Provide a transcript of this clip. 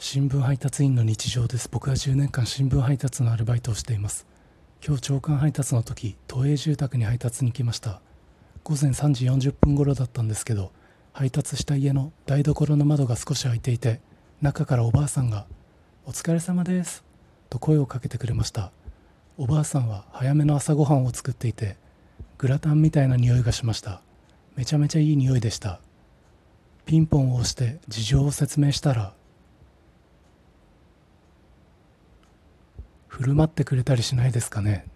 新聞配達員の日常です。僕は10年間新聞配達のアルバイトをしています。今日朝刊配達の時都営住宅に配達に来ました。午前3時40分頃だったんですけど配達した家の台所の窓が少し開いていて中からおばあさんが「お疲れ様です」と声をかけてくれました。おばあさんは早めの朝ごはんを作っていてグラタンみたいな匂いがしました。めちゃめちゃいい匂いでした。ピンポンを押して事情を説明したら振る舞ってくれたりしないですかね？